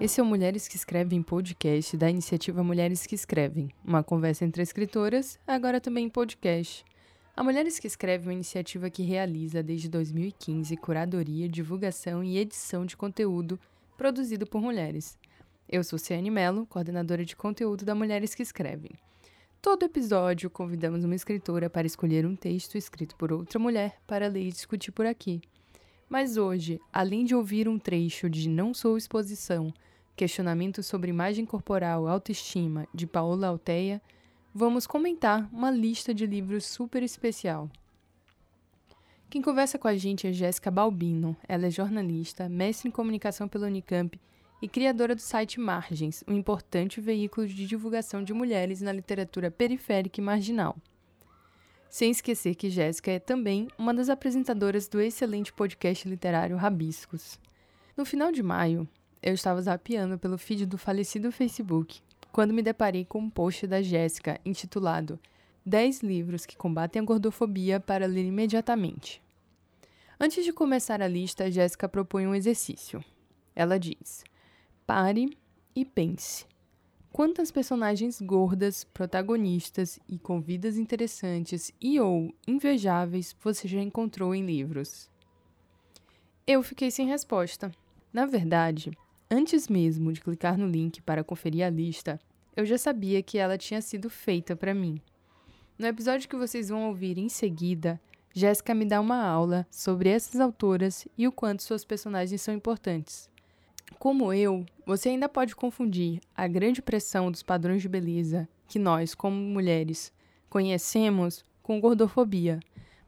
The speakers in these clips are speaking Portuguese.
Esse é o Mulheres que Escrevem podcast da iniciativa Mulheres que Escrevem, uma conversa entre escritoras, agora também em podcast. A Mulheres que Escrevem é uma iniciativa que realiza desde 2015 curadoria, divulgação e edição de conteúdo produzido por mulheres. Eu sou Ciane Mello, coordenadora de conteúdo da Mulheres que Escrevem. Todo episódio convidamos uma escritora para escolher um texto escrito por outra mulher para ler e discutir por aqui. Mas hoje, além de ouvir um trecho de Não Sou Exposição, Questionamento sobre Imagem Corporal, Autoestima, de Paola Alteia, vamos comentar uma lista de livros super especial. Quem conversa com a gente é Jéssica Balbino. Ela é jornalista, mestre em comunicação pela Unicamp e criadora do site Margens, um importante veículo de divulgação de mulheres na literatura periférica e marginal. Sem esquecer que Jéssica é também uma das apresentadoras do excelente podcast literário Rabiscos. No final de maio, eu estava zapeando pelo feed do falecido Facebook quando me deparei com um post da Jéssica intitulado 10 livros que combatem a gordofobia para ler imediatamente. Antes de começar a lista, Jéssica propõe um exercício. Ela diz: pare e pense. Quantas personagens gordas, protagonistas e com vidas interessantes e ou invejáveis você já encontrou em livros? Eu fiquei sem resposta. Na verdade, Antes mesmo de clicar no link para conferir a lista, eu já sabia que ela tinha sido feita para mim. No episódio que vocês vão ouvir em seguida, Jéssica me dá uma aula sobre essas autoras e o quanto suas personagens são importantes. Como eu, você ainda pode confundir a grande pressão dos padrões de beleza que nós, como mulheres, conhecemos com gordofobia.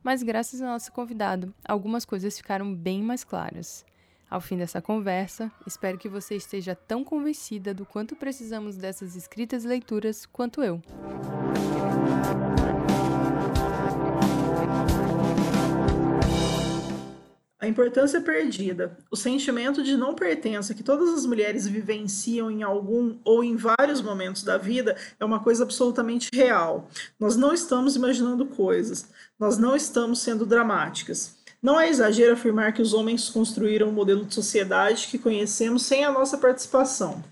Mas graças ao nosso convidado, algumas coisas ficaram bem mais claras. Ao fim dessa conversa, espero que você esteja tão convencida do quanto precisamos dessas escritas leituras quanto eu. A importância perdida, o sentimento de não pertença que todas as mulheres vivenciam em algum ou em vários momentos da vida é uma coisa absolutamente real. Nós não estamos imaginando coisas, nós não estamos sendo dramáticas. Não é exagero afirmar que os homens construíram um modelo de sociedade que conhecemos sem a nossa participação.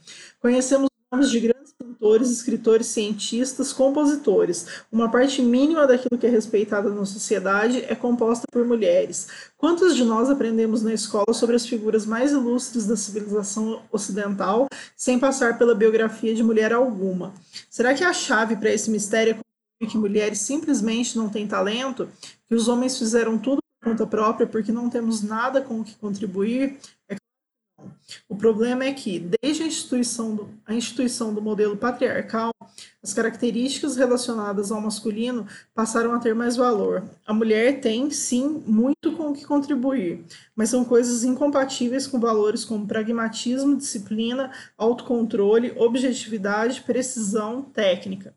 Conhecemos nomes de grandes pintores, escritores, cientistas, compositores. Uma parte mínima daquilo que é respeitado na sociedade é composta por mulheres. Quantos de nós aprendemos na escola sobre as figuras mais ilustres da civilização ocidental sem passar pela biografia de mulher alguma? Será que a chave para esse mistério é que mulheres simplesmente não têm talento? Que os homens fizeram tudo conta própria porque não temos nada com o que contribuir? É O problema é que, desde a instituição, do, a instituição do modelo patriarcal, as características relacionadas ao masculino passaram a ter mais valor. A mulher tem, sim, muito com o que contribuir, mas são coisas incompatíveis com valores como pragmatismo, disciplina, autocontrole, objetividade, precisão, técnica.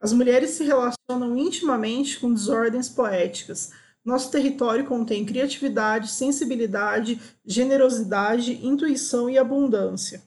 As mulheres se relacionam intimamente com desordens poéticas, nosso território contém criatividade, sensibilidade, generosidade, intuição e abundância.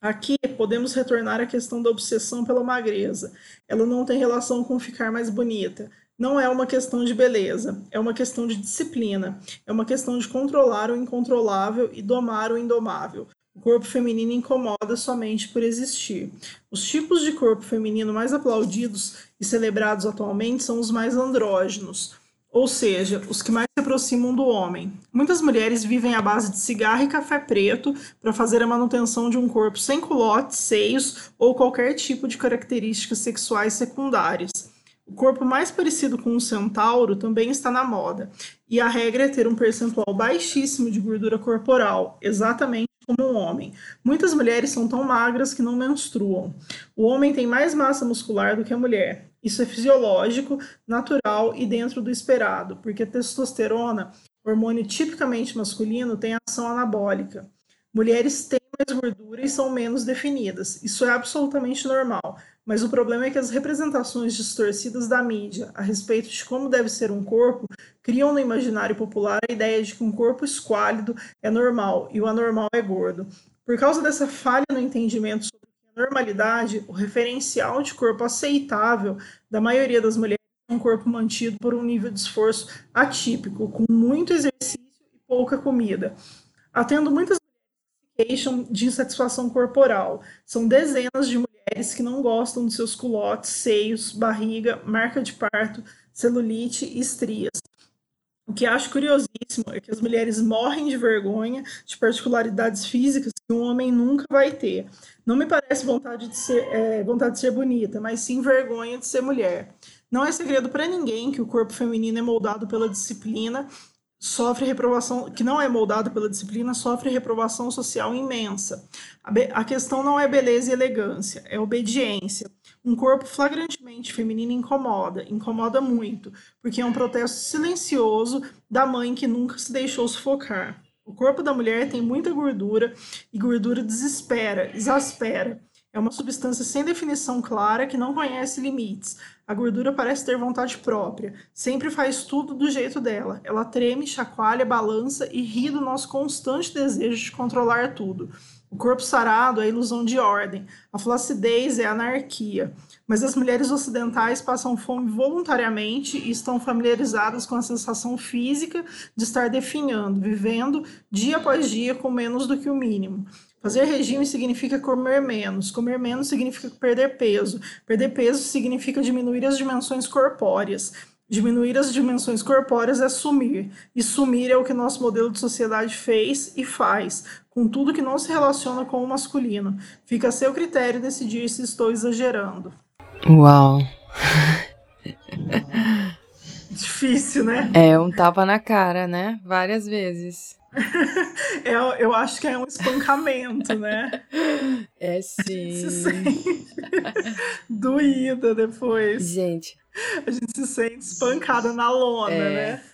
Aqui podemos retornar à questão da obsessão pela magreza. Ela não tem relação com ficar mais bonita. Não é uma questão de beleza, é uma questão de disciplina, é uma questão de controlar o incontrolável e domar o indomável. O corpo feminino incomoda somente por existir. Os tipos de corpo feminino mais aplaudidos e celebrados atualmente são os mais andrógenos ou seja, os que mais se aproximam do homem. Muitas mulheres vivem à base de cigarro e café preto para fazer a manutenção de um corpo sem culotes, seios ou qualquer tipo de características sexuais secundárias. O corpo mais parecido com um centauro também está na moda, e a regra é ter um percentual baixíssimo de gordura corporal, exatamente como um homem. Muitas mulheres são tão magras que não menstruam. O homem tem mais massa muscular do que a mulher. Isso é fisiológico, natural e dentro do esperado, porque a testosterona, hormônio tipicamente masculino, tem ação anabólica. Mulheres têm mais gordura e são menos definidas. Isso é absolutamente normal. Mas o problema é que as representações distorcidas da mídia a respeito de como deve ser um corpo criam no imaginário popular a ideia de que um corpo esquálido é normal e o anormal é gordo. Por causa dessa falha no entendimento sobre normalidade, o referencial de corpo aceitável da maioria das mulheres é um corpo mantido por um nível de esforço atípico, com muito exercício e pouca comida. Atendo muitas mulheres que queixam de insatisfação corporal. São dezenas de mulheres que não gostam dos seus culotes, seios, barriga, marca de parto, celulite e estrias. O que acho curiosíssimo é que as mulheres morrem de vergonha de particularidades físicas que um homem nunca vai ter. Não me parece vontade de ser, é, vontade de ser bonita, mas sim vergonha de ser mulher. Não é segredo para ninguém que o corpo feminino é moldado pela disciplina, sofre reprovação, que não é moldado pela disciplina, sofre reprovação social imensa. A, a questão não é beleza e elegância, é obediência. Um corpo flagrantemente feminino incomoda, incomoda muito, porque é um protesto silencioso da mãe que nunca se deixou sufocar. O corpo da mulher tem muita gordura e gordura desespera, exaspera. É uma substância sem definição clara que não conhece limites. A gordura parece ter vontade própria, sempre faz tudo do jeito dela. Ela treme, chacoalha, balança e ri do nosso constante desejo de controlar tudo. O corpo sarado é ilusão de ordem, a flacidez é anarquia. Mas as mulheres ocidentais passam fome voluntariamente e estão familiarizadas com a sensação física de estar definhando, vivendo dia após dia com menos do que o mínimo. Fazer regime significa comer menos, comer menos significa perder peso, perder peso significa diminuir as dimensões corpóreas. Diminuir as dimensões corpóreas é sumir, e sumir é o que nosso modelo de sociedade fez e faz, com tudo que não se relaciona com o masculino. Fica a seu critério decidir se estou exagerando. Uau! Difícil, né? É um tapa na cara, né? Várias vezes. eu, eu acho que é um espancamento, né? É sim. Se sente doída depois. Gente. A gente se sente espancada na lona, é... né?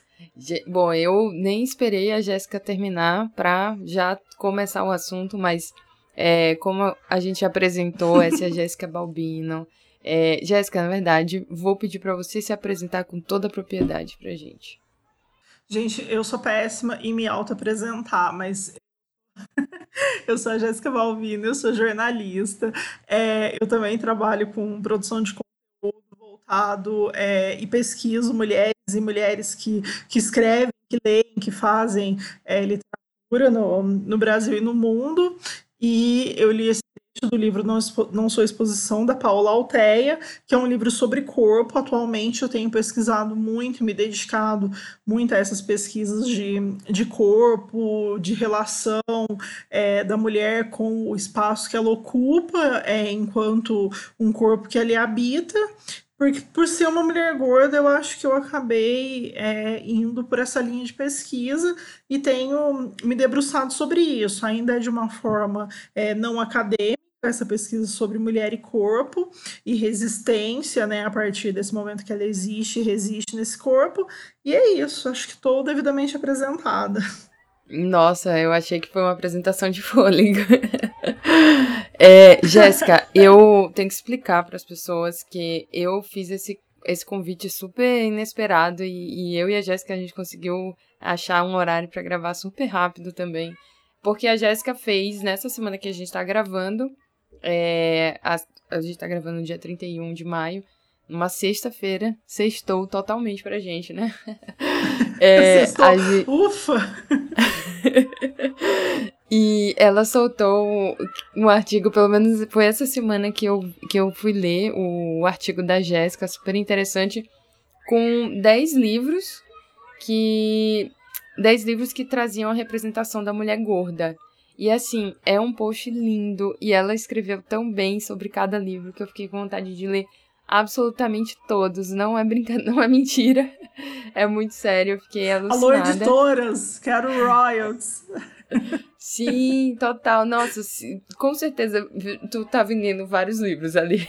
Bom, eu nem esperei a Jéssica terminar para já começar o assunto, mas é, como a gente apresentou, essa é a Jéssica Balbino. É, Jéssica, na verdade, vou pedir para você se apresentar com toda a propriedade pra gente. Gente, eu sou péssima em me auto-apresentar, mas eu sou a Jéssica Balbino, eu sou jornalista, é, eu também trabalho com produção de é, e pesquiso mulheres e mulheres que, que escrevem, que leem, que fazem é, literatura no, no Brasil e no mundo. E eu li esse do livro Não, Não Sou Exposição, da Paula Alteia, que é um livro sobre corpo. Atualmente eu tenho pesquisado muito, me dedicado muito a essas pesquisas de, de corpo, de relação é, da mulher com o espaço que ela ocupa é, enquanto um corpo que ali habita. Porque por ser uma mulher gorda, eu acho que eu acabei é, indo por essa linha de pesquisa e tenho me debruçado sobre isso. Ainda é de uma forma é, não acadêmica, essa pesquisa sobre mulher e corpo e resistência, né, a partir desse momento que ela existe e resiste nesse corpo. E é isso, acho que estou devidamente apresentada. Nossa, eu achei que foi uma apresentação de fôlego. é, Jéssica, eu tenho que explicar para as pessoas que eu fiz esse, esse convite super inesperado e, e eu e a Jéssica a gente conseguiu achar um horário para gravar super rápido também. Porque a Jéssica fez, nessa semana que a gente está gravando, é, a, a gente tá gravando no dia 31 de maio, numa sexta-feira, sextou totalmente pra gente, né? É, gente... Ufa! e ela soltou um artigo, pelo menos foi essa semana que eu, que eu fui ler o artigo da Jéssica, super interessante, com 10 livros que. 10 livros que traziam a representação da mulher gorda. E assim, é um post lindo e ela escreveu tão bem sobre cada livro que eu fiquei com vontade de ler absolutamente todos. Não é brincadeira, não é mentira. É muito sério, eu fiquei alucinada. Alô, editoras, quero royalties. Sim, total. Nossa, com certeza tu tá vendendo vários livros ali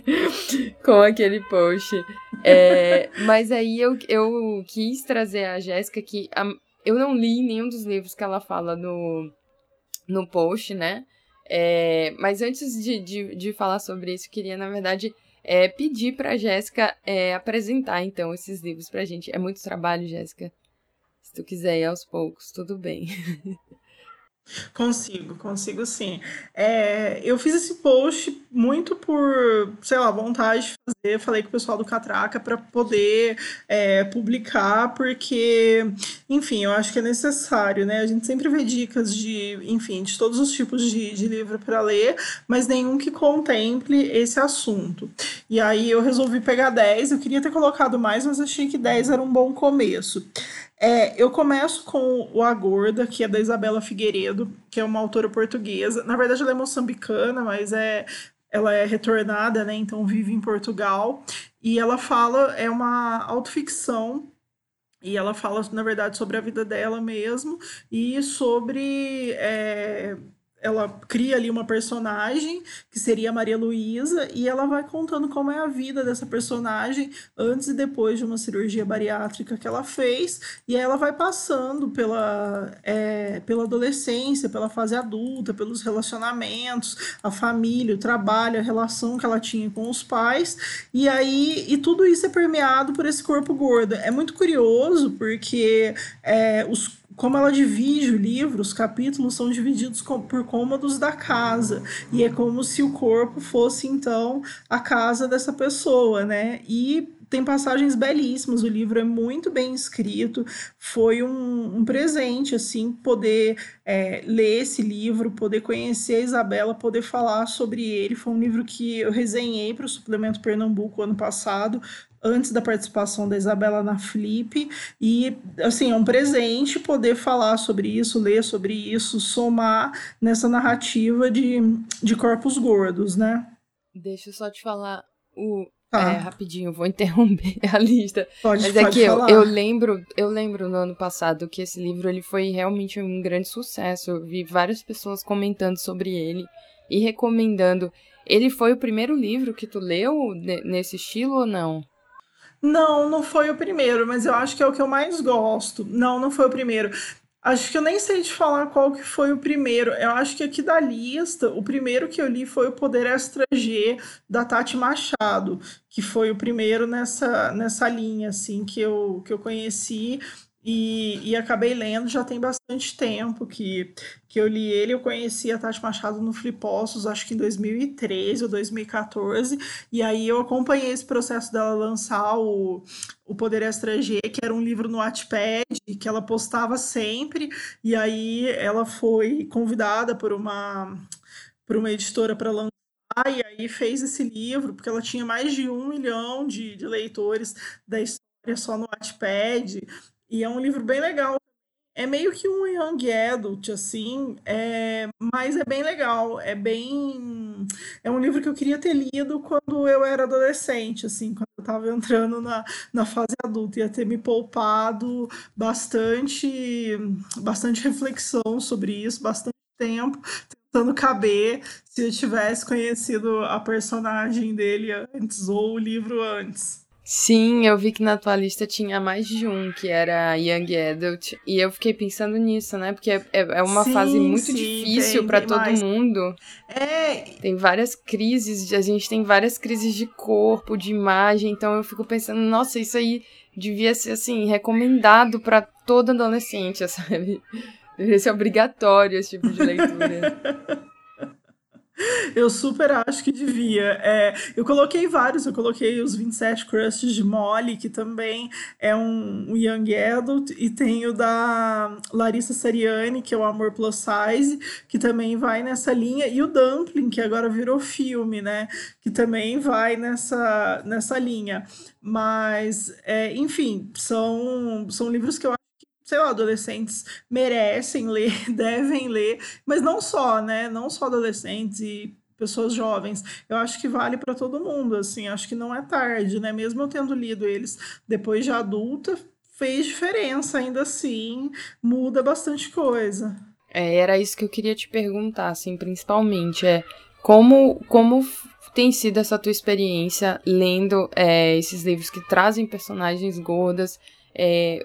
com aquele post. É, mas aí eu, eu quis trazer a Jéssica que a, eu não li nenhum dos livros que ela fala no, no post, né? É, mas antes de, de, de, falar sobre isso, queria, na verdade, é, pedir para a Jéssica é, apresentar, então, esses livros para a gente. É muito trabalho, Jéssica. Se tu quiser ir aos poucos, tudo bem. Consigo, consigo sim. É, eu fiz esse post muito por, sei lá, vontade de fazer. Falei com o pessoal do Catraca para poder é, publicar, porque, enfim, eu acho que é necessário, né? A gente sempre vê dicas de, enfim, de todos os tipos de, de livro para ler, mas nenhum que contemple esse assunto. E aí eu resolvi pegar 10. Eu queria ter colocado mais, mas achei que 10 era um bom começo. É, eu começo com o A Gorda, que é da Isabela Figueiredo, que é uma autora portuguesa. Na verdade, ela é moçambicana, mas é, ela é retornada, né? Então vive em Portugal. E ela fala, é uma autoficção e ela fala, na verdade, sobre a vida dela mesmo e sobre é, ela cria ali uma personagem que seria Maria Luísa e ela vai contando como é a vida dessa personagem antes e depois de uma cirurgia bariátrica que ela fez e aí ela vai passando pela, é, pela adolescência, pela fase adulta, pelos relacionamentos, a família, o trabalho, a relação que ela tinha com os pais e aí e tudo isso é permeado por esse corpo gordo. É muito curioso porque é, os como ela divide o livro, os capítulos são divididos por cômodos da casa. E é como se o corpo fosse, então, a casa dessa pessoa, né? E tem passagens belíssimas, o livro é muito bem escrito, foi um, um presente, assim, poder é, ler esse livro, poder conhecer a Isabela, poder falar sobre ele. Foi um livro que eu resenhei para o Suplemento Pernambuco ano passado, antes da participação da Isabela na Flip e assim é um presente poder falar sobre isso, ler sobre isso, somar nessa narrativa de, de corpos gordos, né? Deixa eu só te falar o tá. é, rapidinho, vou interromper a lista. Pode, Mas pode é que eu, eu, lembro, eu lembro no ano passado que esse livro ele foi realmente um grande sucesso. Eu vi várias pessoas comentando sobre ele e recomendando. Ele foi o primeiro livro que tu leu nesse estilo ou não? Não, não foi o primeiro, mas eu acho que é o que eu mais gosto. Não, não foi o primeiro. Acho que eu nem sei te falar qual que foi o primeiro. Eu acho que aqui da lista, o primeiro que eu li foi o Poder Extra G, da Tati Machado, que foi o primeiro nessa, nessa linha, assim, que eu, que eu conheci. E, e acabei lendo já tem bastante tempo que, que eu li ele. Eu conheci a Tati Machado no Flipostos, acho que em 2013 ou 2014. E aí eu acompanhei esse processo dela lançar o, o Poder G, que era um livro no Wattpad, que ela postava sempre. E aí ela foi convidada por uma, por uma editora para lançar e aí fez esse livro, porque ela tinha mais de um milhão de, de leitores da história só no Wattpad. E é um livro bem legal. É meio que um young adult, assim, é... mas é bem legal. É bem. É um livro que eu queria ter lido quando eu era adolescente, assim, quando eu estava entrando na, na fase adulta. Ia ter me poupado bastante, bastante reflexão sobre isso, bastante tempo tentando caber se eu tivesse conhecido a personagem dele antes ou o livro antes. Sim, eu vi que na tua lista tinha mais de um que era Young Adult. E eu fiquei pensando nisso, né? Porque é, é uma sim, fase muito sim, difícil para todo mais. mundo. É. Tem várias crises, a gente tem várias crises de corpo, de imagem. Então eu fico pensando, nossa, isso aí devia ser, assim, recomendado para todo adolescente, sabe? Deveria ser obrigatório esse tipo de leitura. Eu super acho que devia. É, eu coloquei vários, eu coloquei os 27 Crushes de Molly, que também é um, um Young Adult, e tem o da Larissa Seriani, que é o Amor Plus Size, que também vai nessa linha, e o Dumpling, que agora virou filme, né? Que também vai nessa, nessa linha. Mas, é, enfim, são, são livros que eu sei lá, adolescentes merecem ler, devem ler, mas não só, né? Não só adolescentes e pessoas jovens. Eu acho que vale para todo mundo, assim, acho que não é tarde, né? Mesmo eu tendo lido eles depois de adulta, fez diferença ainda assim, muda bastante coisa. É, era isso que eu queria te perguntar, assim, principalmente, é como, como tem sido essa tua experiência lendo é, esses livros que trazem personagens gordas, é,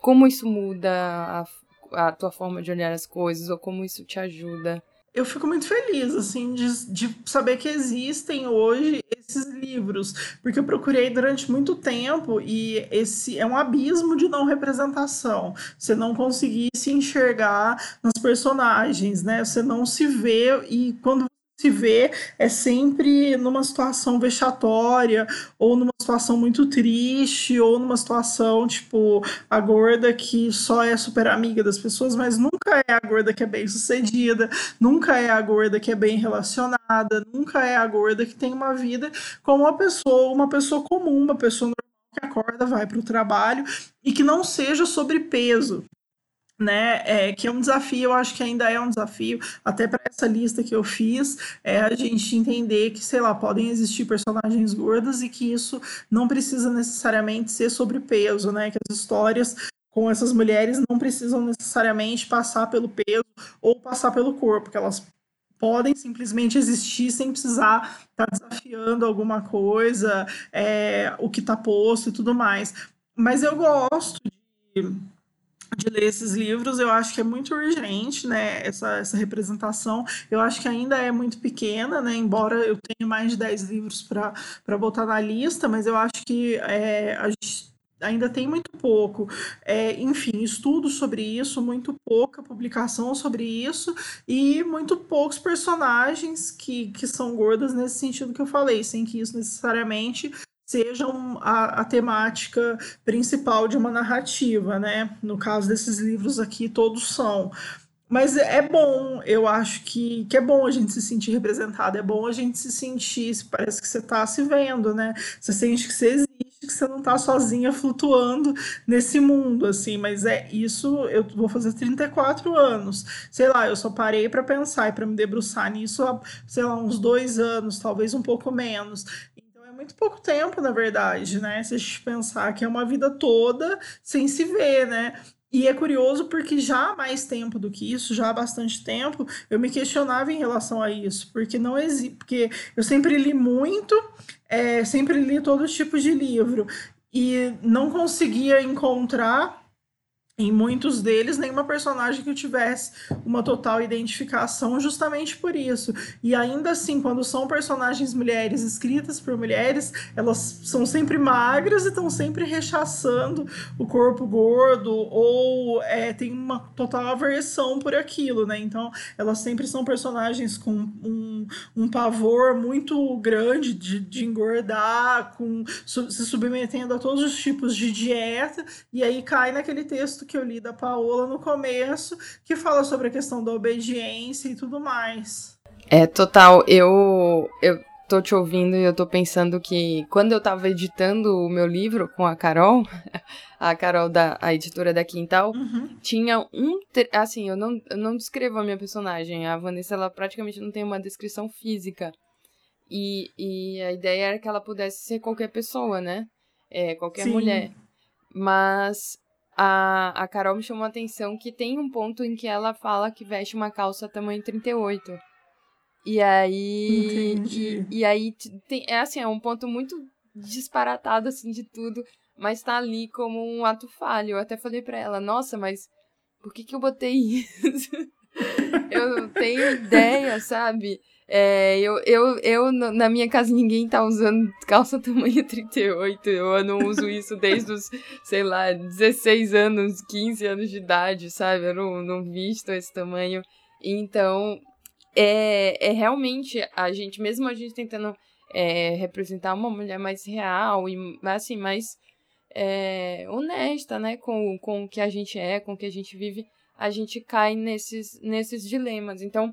como isso muda a, a tua forma de olhar as coisas ou como isso te ajuda? eu fico muito feliz, assim, de, de saber que existem hoje esses livros, porque eu procurei durante muito tempo e esse é um abismo de não representação. Você não conseguir se enxergar nas personagens, né? Você não se vê e quando se vê é sempre numa situação vexatória, ou numa situação muito triste, ou numa situação tipo a gorda que só é super amiga das pessoas, mas nunca é a gorda que é bem sucedida, nunca é a gorda que é bem relacionada, nunca é a gorda que tem uma vida como uma pessoa, uma pessoa comum, uma pessoa normal que acorda, vai para o trabalho e que não seja sobre peso né, é, que é um desafio, eu acho que ainda é um desafio, até para essa lista que eu fiz, é a gente entender que, sei lá, podem existir personagens gordas e que isso não precisa necessariamente ser sobre peso, né, que as histórias com essas mulheres não precisam necessariamente passar pelo peso ou passar pelo corpo, que elas podem simplesmente existir sem precisar estar tá desafiando alguma coisa, é, o que está posto e tudo mais. Mas eu gosto de de ler esses livros, eu acho que é muito urgente, né, essa, essa representação, eu acho que ainda é muito pequena, né, embora eu tenha mais de 10 livros para botar na lista, mas eu acho que é, a gente ainda tem muito pouco, é, enfim, estudos sobre isso, muito pouca publicação sobre isso e muito poucos personagens que, que são gordas nesse sentido que eu falei, sem que isso necessariamente sejam a, a, temática principal de uma narrativa, né? No caso desses livros aqui, todos são. Mas é bom, eu acho que, que é bom a gente se sentir representado, é bom a gente se sentir, parece que você está se vendo, né? Você sente que você existe, que você não está sozinha flutuando nesse mundo, assim, mas é isso, eu vou fazer 34 anos, sei lá, eu só parei para pensar e para me debruçar nisso há, sei lá, uns dois anos, talvez um pouco menos muito pouco tempo, na verdade, né? Se a gente pensar que é uma vida toda sem se ver, né? E é curioso porque já há mais tempo do que isso, já há bastante tempo, eu me questionava em relação a isso, porque não existe, porque eu sempre li muito, é, sempre li todo tipo de livro e não conseguia encontrar em muitos deles nenhuma personagem que tivesse uma total identificação justamente por isso. E ainda assim, quando são personagens mulheres escritas por mulheres, elas são sempre magras e estão sempre rechaçando o corpo gordo ou é, tem uma total aversão por aquilo, né? Então, elas sempre são personagens com um, um pavor muito grande de, de engordar, com se submetendo a todos os tipos de dieta, e aí cai naquele texto que eu li da Paola no começo, que fala sobre a questão da obediência e tudo mais. É, total. Eu, eu tô te ouvindo e eu tô pensando que quando eu tava editando o meu livro com a Carol, a Carol da a editora da Quintal, uhum. tinha um. Assim, eu não, eu não descrevo a minha personagem. A Vanessa, ela praticamente não tem uma descrição física. E, e a ideia era que ela pudesse ser qualquer pessoa, né? É, qualquer Sim. mulher. Mas a, a Carol me chamou a atenção que tem um ponto em que ela fala que veste uma calça tamanho 38. E aí. Entendi. E, e aí tem, é assim, é um ponto muito disparatado assim de tudo, mas tá ali como um ato falho. Eu até falei pra ela, nossa, mas por que que eu botei isso? eu não tenho ideia, sabe? É, eu, eu, eu, na minha casa, ninguém tá usando calça tamanho 38. Eu não uso isso desde os, sei lá, 16 anos, 15 anos de idade, sabe? Eu não, não visto esse tamanho. Então, é, é realmente a gente, mesmo a gente tentando é, representar uma mulher mais real e, assim, mais é, honesta, né? Com, com o que a gente é, com o que a gente vive, a gente cai nesses, nesses dilemas. Então,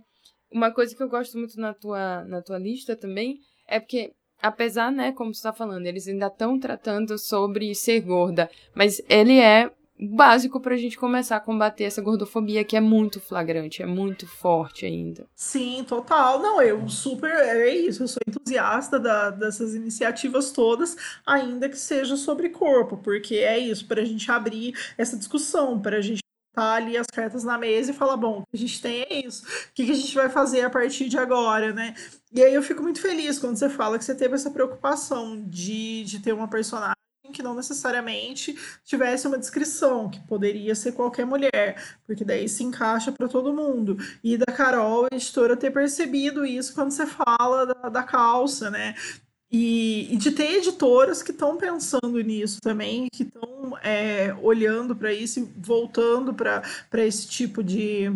uma coisa que eu gosto muito na tua, na tua lista também é porque, apesar, né, como você está falando, eles ainda estão tratando sobre ser gorda, mas ele é básico para a gente começar a combater essa gordofobia que é muito flagrante, é muito forte ainda. Sim, total. Não, eu super. É isso, eu sou entusiasta da, dessas iniciativas todas, ainda que seja sobre corpo, porque é isso, para a gente abrir essa discussão, para a gente botar ali as cartas na mesa e falar, bom, a gente tem é isso. O que, que a gente vai fazer a partir de agora, né? E aí eu fico muito feliz quando você fala que você teve essa preocupação de, de ter uma personagem que não necessariamente tivesse uma descrição, que poderia ser qualquer mulher, porque daí se encaixa para todo mundo. E da Carol, a editora, ter percebido isso quando você fala da, da calça, né? E, e, de ter editoras que estão pensando nisso também, que estão é, olhando para isso e voltando para esse tipo de,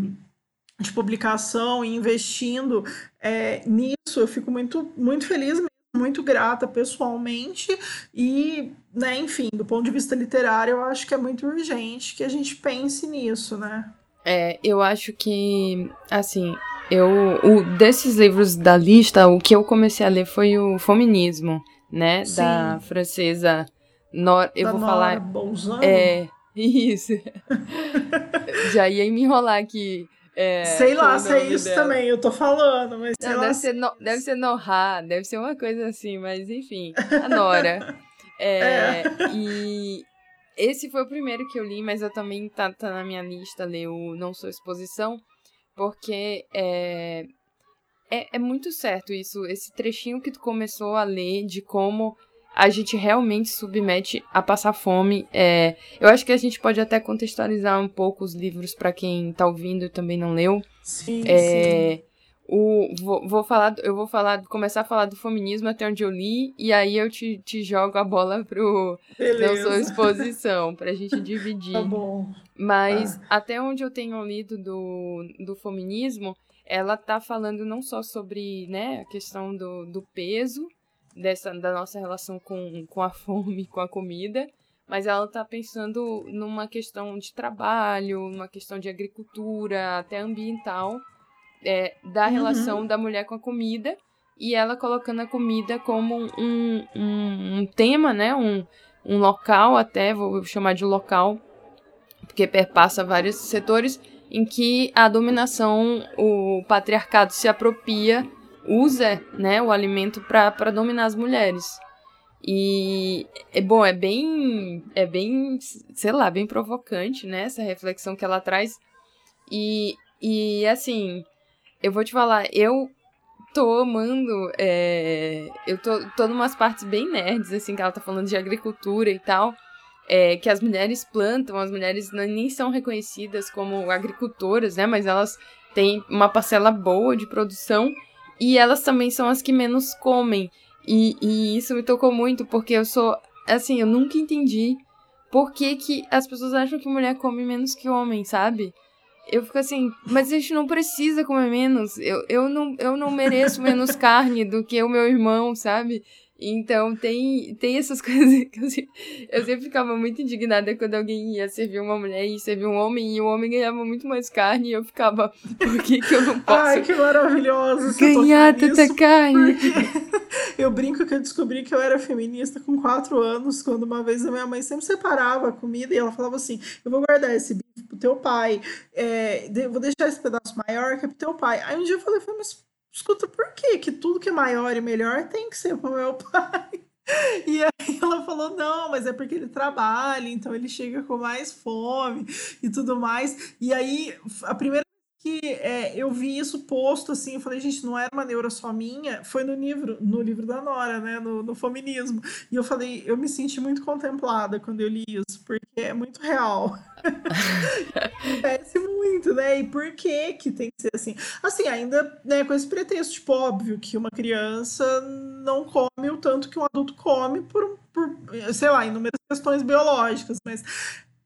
de publicação e investindo é, nisso. Eu fico muito, muito feliz muito grata pessoalmente e, né, enfim, do ponto de vista literário, eu acho que é muito urgente que a gente pense nisso, né? É, eu acho que, assim, eu, o, desses livros da lista, o que eu comecei a ler foi o Feminismo, né, Sim. da francesa Nor, eu da vou Nora falar, Bolzano. é, isso. Já ia me enrolar aqui. É, sei lá se é isso dela. também, eu tô falando, mas Não, deve, ser no, deve ser Noha, deve ser uma coisa assim, mas enfim, a Nora. é, é. E esse foi o primeiro que eu li, mas eu também tá, tá na minha lista ler o Não Sou Exposição, porque é, é, é muito certo isso, esse trechinho que tu começou a ler de como a gente realmente submete a passar fome. É, eu acho que a gente pode até contextualizar um pouco os livros para quem está ouvindo e também não leu. Sim, é, sim. O, vou, vou falar, eu vou falar, começar a falar do feminismo até onde eu li, e aí eu te, te jogo a bola pro Beleza. Não Sou Exposição, pra gente dividir. Tá bom. Mas ah. até onde eu tenho lido do, do feminismo, ela tá falando não só sobre né, a questão do, do peso, dessa, da nossa relação com, com a fome, com a comida, mas ela está pensando numa questão de trabalho, numa questão de agricultura, até ambiental, é, da uhum. relação da mulher com a comida, e ela colocando a comida como um, um, um tema, né? Um, um local até, vou chamar de local, porque perpassa vários setores, em que a dominação, o patriarcado se apropria usa né, o alimento para dominar as mulheres. E é bom, é bem, é bem, sei lá, bem provocante, né, essa reflexão que ela traz. E, e assim, eu vou te falar, eu tô amando, é, eu tô, tô numas partes bem nerds, assim, que ela tá falando de agricultura e tal, é, que as mulheres plantam, as mulheres nem são reconhecidas como agricultoras, né, mas elas têm uma parcela boa de produção e elas também são as que menos comem. E, e isso me tocou muito, porque eu sou. Assim, eu nunca entendi por que, que as pessoas acham que mulher come menos que homem, sabe? Eu fico assim, mas a gente não precisa comer menos. Eu, eu, não, eu não mereço menos carne do que o meu irmão, sabe? Então tem, tem essas coisas que eu sempre, eu sempre ficava muito indignada quando alguém ia servir uma mulher e servir um homem e o homem ganhava muito mais carne e eu ficava, por que, que eu não posso Ai, que maravilhoso ganhar tanta carne? Eu brinco que eu descobri que eu era feminista com quatro anos, quando uma vez a minha mãe sempre separava a comida e ela falava assim: Eu vou guardar esse bife pro teu pai, é, vou deixar esse pedaço maior que é pro teu pai. Aí um dia eu falei, mas escuta, por que que tudo que é maior e melhor tem que ser pro meu pai? E aí ela falou, não, mas é porque ele trabalha, então ele chega com mais fome e tudo mais. E aí, a primeira que é, eu vi isso posto assim, eu falei, gente, não era uma neura só minha, foi no livro, no livro da Nora, né, no, no feminismo. E eu falei, eu me senti muito contemplada quando eu li isso, porque é muito real. Parece muito, né? E por que que tem que ser assim? Assim, ainda, né, com esse pretexto, tipo, óbvio que uma criança não come o tanto que um adulto come por, por sei lá, inúmeras questões biológicas, mas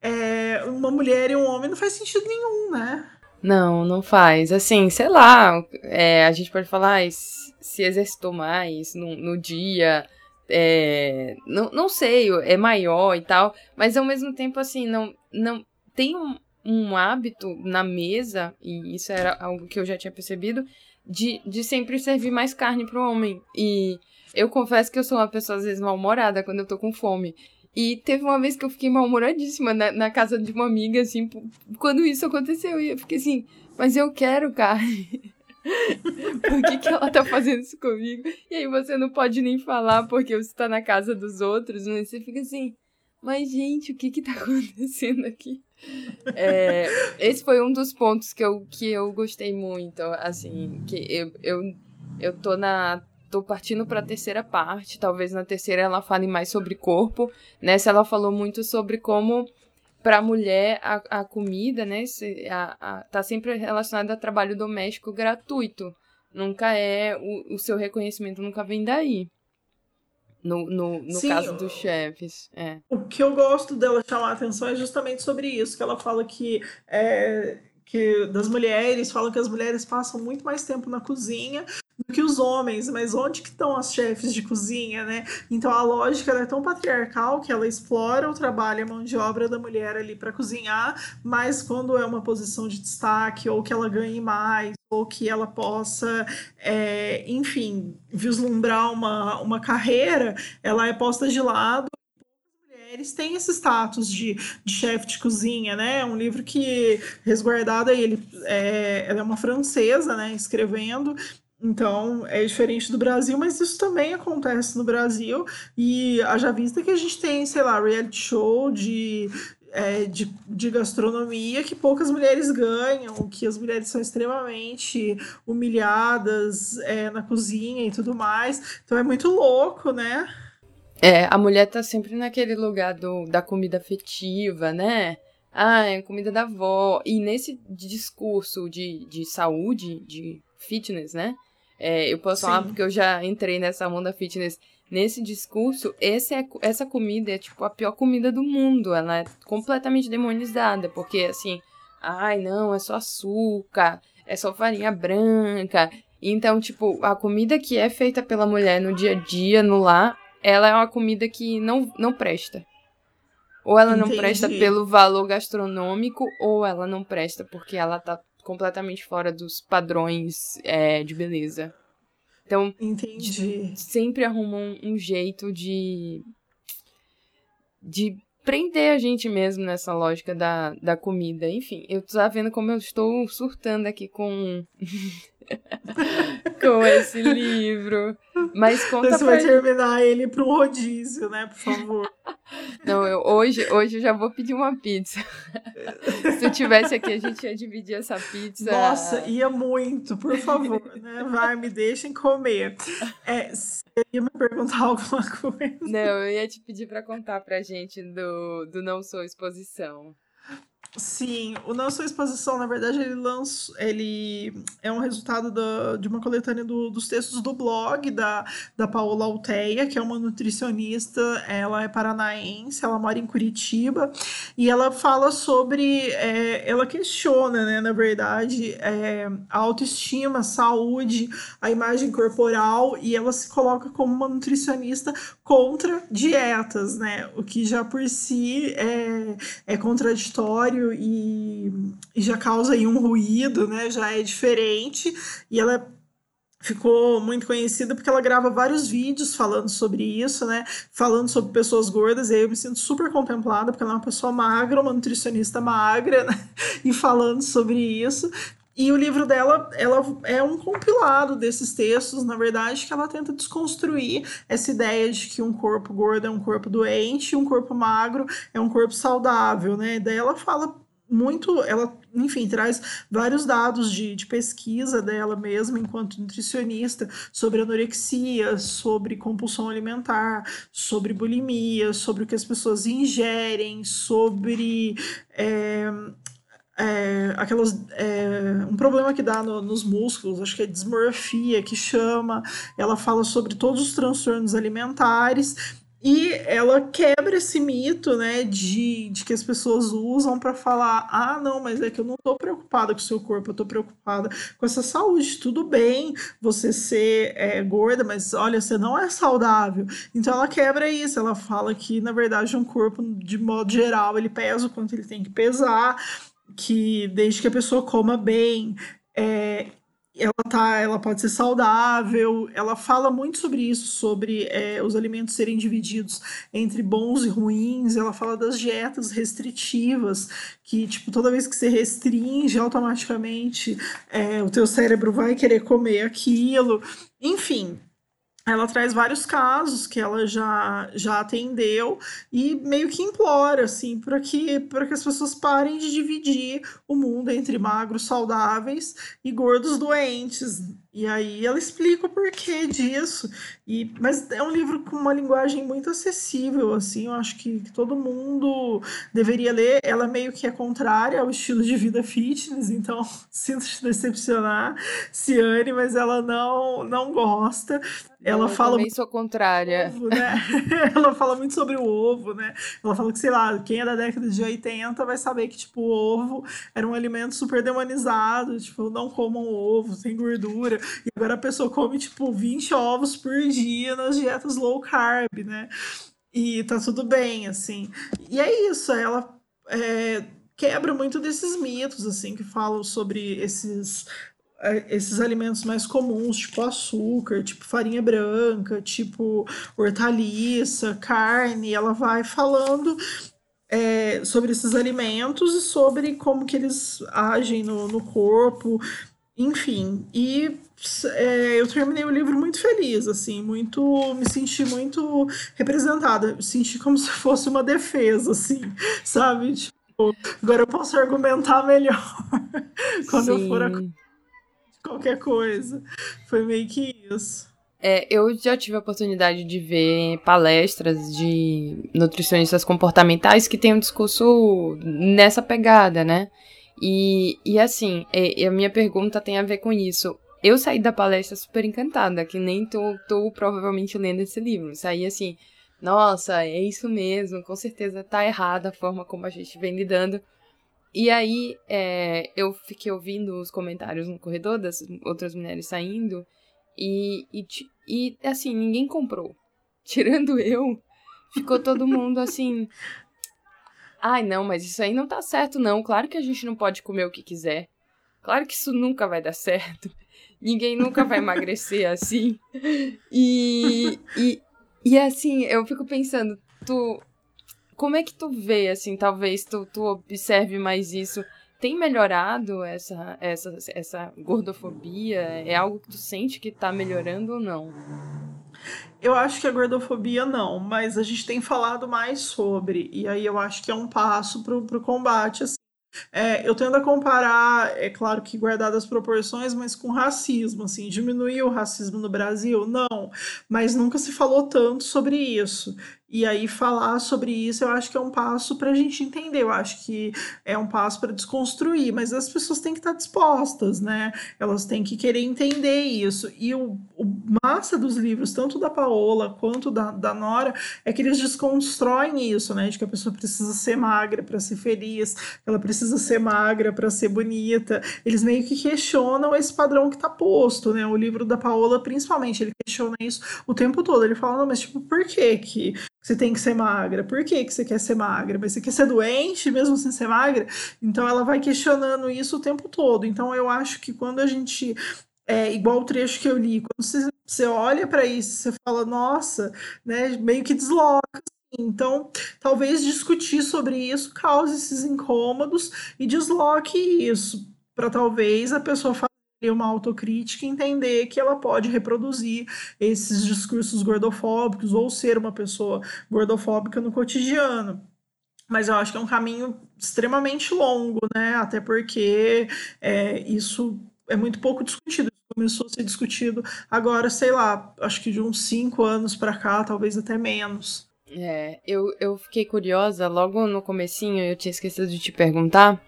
é, uma mulher e um homem não faz sentido nenhum, né? Não, não faz. Assim, sei lá, é, a gente pode falar se exercitou mais no, no dia, é, não, não sei, é maior e tal, mas ao mesmo tempo, assim, não, não tem um, um hábito na mesa, e isso era algo que eu já tinha percebido, de, de sempre servir mais carne pro homem. E eu confesso que eu sou uma pessoa, às vezes, mal-humorada quando eu tô com fome. E teve uma vez que eu fiquei mal-humoradíssima na, na, casa de uma amiga, assim, quando isso aconteceu. E eu fiquei assim, mas eu quero carne. Por que, que ela tá fazendo isso comigo? E aí você não pode nem falar porque você tá na casa dos outros, mas você fica assim, mas gente, o que que tá acontecendo aqui? É, esse foi um dos pontos que eu, que eu gostei muito, assim, que eu, eu, eu tô na tô partindo para a terceira parte, talvez na terceira ela fale mais sobre corpo. Nessa ela falou muito sobre como para a mulher a, comida, né, a, a, tá sempre relacionada a trabalho doméstico gratuito. Nunca é o, o seu reconhecimento nunca vem daí. No, no, no Sim, caso dos chefes. É. O que eu gosto dela chamar a atenção é justamente sobre isso, que ela fala que é, que das mulheres, falam que as mulheres passam muito mais tempo na cozinha do que os homens, mas onde que estão as chefes de cozinha, né? Então a lógica é tão patriarcal que ela explora o trabalho e a mão de obra da mulher ali para cozinhar, mas quando é uma posição de destaque ou que ela ganhe mais ou que ela possa, é, enfim, vislumbrar uma, uma carreira, ela é posta de lado mulheres têm esse status de, de chefe de cozinha, né? É um livro que, resguardada, ele é, ela é uma francesa, né? Escrevendo, então, é diferente do Brasil, mas isso também acontece no Brasil. E já vista que a gente tem, sei lá, reality show de, é, de, de, gastronomia que poucas mulheres ganham, que as mulheres são extremamente humilhadas é, na cozinha e tudo mais. Então é muito louco, né? É, a mulher tá sempre naquele lugar do, da comida afetiva, né? Ah, é comida da avó. E nesse discurso de, de saúde, de fitness, né? É, eu posso Sim. falar porque eu já entrei nessa onda fitness. Nesse discurso, esse é, essa comida é tipo a pior comida do mundo. Ela é completamente demonizada, porque assim, ai não, é só açúcar, é só farinha branca. Então, tipo, a comida que é feita pela mulher no dia a dia, no lar, ela é uma comida que não, não presta. Ou ela Entendi. não presta pelo valor gastronômico, ou ela não presta porque ela tá completamente fora dos padrões é, de beleza. Então, Entendi. sempre arrumam um, um jeito de. de prender a gente mesmo nessa lógica da, da comida. Enfim, eu tô vendo como eu estou surtando aqui com. com esse livro. Mas conta Você vai terminar ele para um rodízio, né? Por favor. Não, eu, hoje, hoje eu já vou pedir uma pizza. Se eu tivesse aqui, a gente ia dividir essa pizza. Nossa, ia muito, por favor, né? Vai, me deixem comer. É, você ia me perguntar alguma coisa? Não, eu ia te pedir para contar pra gente do, do Não Sou Exposição. Sim, o Não Sua Exposição, na verdade, ele lança, ele é um resultado da, de uma coletânea do, dos textos do blog da, da Paola Alteia, que é uma nutricionista, ela é paranaense, ela mora em Curitiba, e ela fala sobre, é, ela questiona, né, na verdade, é, a autoestima, a saúde, a imagem corporal, e ela se coloca como uma nutricionista contra dietas, né, o que já por si é, é contraditório e, e já causa aí um ruído, né? Já é diferente e ela ficou muito conhecida porque ela grava vários vídeos falando sobre isso, né? Falando sobre pessoas gordas, e aí eu me sinto super contemplada, porque ela é uma pessoa magra, uma nutricionista magra, né? E falando sobre isso. E o livro dela, ela é um compilado desses textos, na verdade, que ela tenta desconstruir essa ideia de que um corpo gordo é um corpo doente, um corpo magro é um corpo saudável, né? Daí ela fala muito, ela, enfim, traz vários dados de, de pesquisa dela mesma enquanto nutricionista sobre anorexia, sobre compulsão alimentar, sobre bulimia, sobre o que as pessoas ingerem, sobre é, é, aquelas, é, um problema que dá no, nos músculos, acho que é dismorfia que chama. Ela fala sobre todos os transtornos alimentares e ela quebra esse mito, né, de, de que as pessoas usam para falar: ah, não, mas é que eu não tô preocupada com o seu corpo, eu tô preocupada com essa saúde. Tudo bem você ser é, gorda, mas olha, você não é saudável. Então ela quebra isso, ela fala que, na verdade, um corpo, de modo geral, ele pesa o quanto ele tem que pesar que desde que a pessoa coma bem, é, ela, tá, ela pode ser saudável. Ela fala muito sobre isso, sobre é, os alimentos serem divididos entre bons e ruins. Ela fala das dietas restritivas, que tipo toda vez que você restringe, automaticamente é, o teu cérebro vai querer comer aquilo. Enfim, ela traz vários casos que ela já, já atendeu e meio que implora assim para que para que as pessoas parem de dividir o mundo entre magros saudáveis e gordos doentes E aí ela explica o porquê disso. E, mas é um livro com uma linguagem muito acessível, assim, eu acho que, que todo mundo deveria ler. Ela meio que é contrária ao estilo de vida fitness, então sinto te decepcionar, Ciane, mas ela não, não gosta. Ela eu fala também sou contrária. Ovo, né? ela fala muito sobre o ovo, né? Ela fala que, sei lá, quem é da década de 80 vai saber que, tipo, o ovo era um alimento super demonizado, tipo, não comam ovo, tem gordura. E agora a pessoa come, tipo, 20 ovos por dia nas dietas low carb, né? E tá tudo bem, assim. E é isso, ela é, quebra muito desses mitos, assim, que falam sobre esses esses alimentos mais comuns, tipo açúcar, tipo farinha branca, tipo hortaliça, carne, ela vai falando é, sobre esses alimentos e sobre como que eles agem no, no corpo, enfim. E é, eu terminei o livro muito feliz, assim, muito, me senti muito representada, me senti como se fosse uma defesa, assim, sabe? Tipo, agora eu posso argumentar melhor quando Sim. eu for a qualquer coisa. Foi meio que isso. É, eu já tive a oportunidade de ver palestras de nutricionistas comportamentais que têm um discurso nessa pegada, né? E, e assim, e a minha pergunta tem a ver com isso. Eu saí da palestra super encantada, que nem tô, tô provavelmente lendo esse livro. Saí assim, nossa, é isso mesmo, com certeza tá errada a forma como a gente vem lidando e aí, é, eu fiquei ouvindo os comentários no corredor das outras mulheres saindo, e, e, e assim, ninguém comprou. Tirando eu, ficou todo mundo assim. Ai, não, mas isso aí não tá certo, não. Claro que a gente não pode comer o que quiser. Claro que isso nunca vai dar certo. Ninguém nunca vai emagrecer assim. E, e, e assim, eu fico pensando, tu, como é que tu vê, assim, talvez tu, tu observe mais isso? Tem melhorado essa, essa, essa gordofobia? É algo que tu sente que tá melhorando ou não? Eu acho que a gordofobia não, mas a gente tem falado mais sobre, e aí eu acho que é um passo pro, pro combate, assim. É, eu tendo a comparar, é claro que guardado as proporções, mas com racismo, assim, diminuiu o racismo no Brasil? Não, mas nunca se falou tanto sobre isso. E aí falar sobre isso eu acho que é um passo para a gente entender, eu acho que é um passo para desconstruir, mas as pessoas têm que estar dispostas, né? Elas têm que querer entender isso. E o, o massa dos livros, tanto da Paola quanto da, da Nora, é que eles desconstroem isso, né? De que a pessoa precisa ser magra para ser feliz, ela precisa ser magra para ser bonita. Eles meio que questionam esse padrão que está posto, né? O livro da Paola, principalmente, ele questiona isso o tempo todo. Ele fala, não, mas tipo, por que que você tem que ser magra. Por que, que você quer ser magra? Mas você quer ser doente mesmo sem ser magra? Então ela vai questionando isso o tempo todo. Então eu acho que quando a gente. É igual o trecho que eu li, quando você, você olha para isso, você fala, nossa, né? Meio que desloca. Assim. Então, talvez discutir sobre isso cause esses incômodos e desloque isso, para talvez a pessoa ter uma autocrítica e entender que ela pode reproduzir esses discursos gordofóbicos ou ser uma pessoa gordofóbica no cotidiano. Mas eu acho que é um caminho extremamente longo, né? Até porque é, isso é muito pouco discutido. Começou a ser discutido agora, sei lá, acho que de uns cinco anos para cá, talvez até menos. É, eu, eu fiquei curiosa, logo no comecinho, eu tinha esquecido de te perguntar,